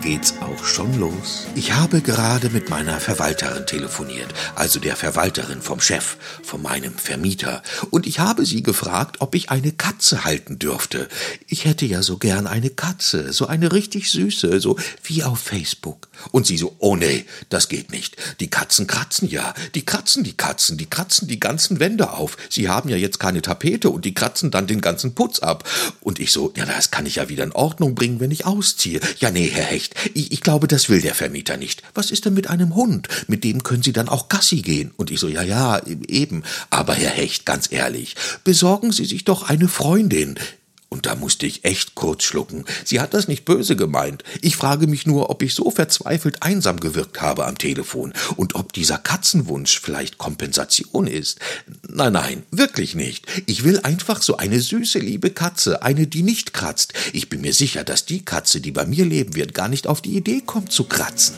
geht's auch schon los. Ich habe gerade mit meiner Verwalterin telefoniert, also der Verwalterin vom Chef, von meinem Vermieter, und ich habe sie gefragt, ob ich eine Katze halten dürfte. Ich hätte ja so gern eine Katze, so eine richtig süße, so wie auf Facebook. Und sie so, oh nee, das geht nicht. Die Katzen kratzen ja, die kratzen die Katzen, die kratzen die ganzen Wände auf. Sie haben ja jetzt keine Tapete und die kratzen dann den ganzen Putz ab. Und ich so, ja, das kann ich ja wieder in Ordnung bringen, wenn ich ausziehe. Ja, nee, Herr Hecht, ich, ich glaube, das will der Vermieter nicht. Was ist denn mit einem Hund? Mit dem können Sie dann auch Gassi gehen. Und ich so, ja, ja, eben. Aber Herr Hecht, ganz ehrlich, besorgen Sie sich doch eine Freundin. Und da musste ich echt kurz schlucken. Sie hat das nicht böse gemeint. Ich frage mich nur, ob ich so verzweifelt einsam gewirkt habe am Telefon und ob dieser Katzenwunsch vielleicht Kompensation ist. Nein, nein, wirklich nicht. Ich will einfach so eine süße, liebe Katze, eine, die nicht kratzt. Ich bin mir sicher, dass die Katze, die bei mir leben wird, gar nicht auf die Idee kommt zu kratzen.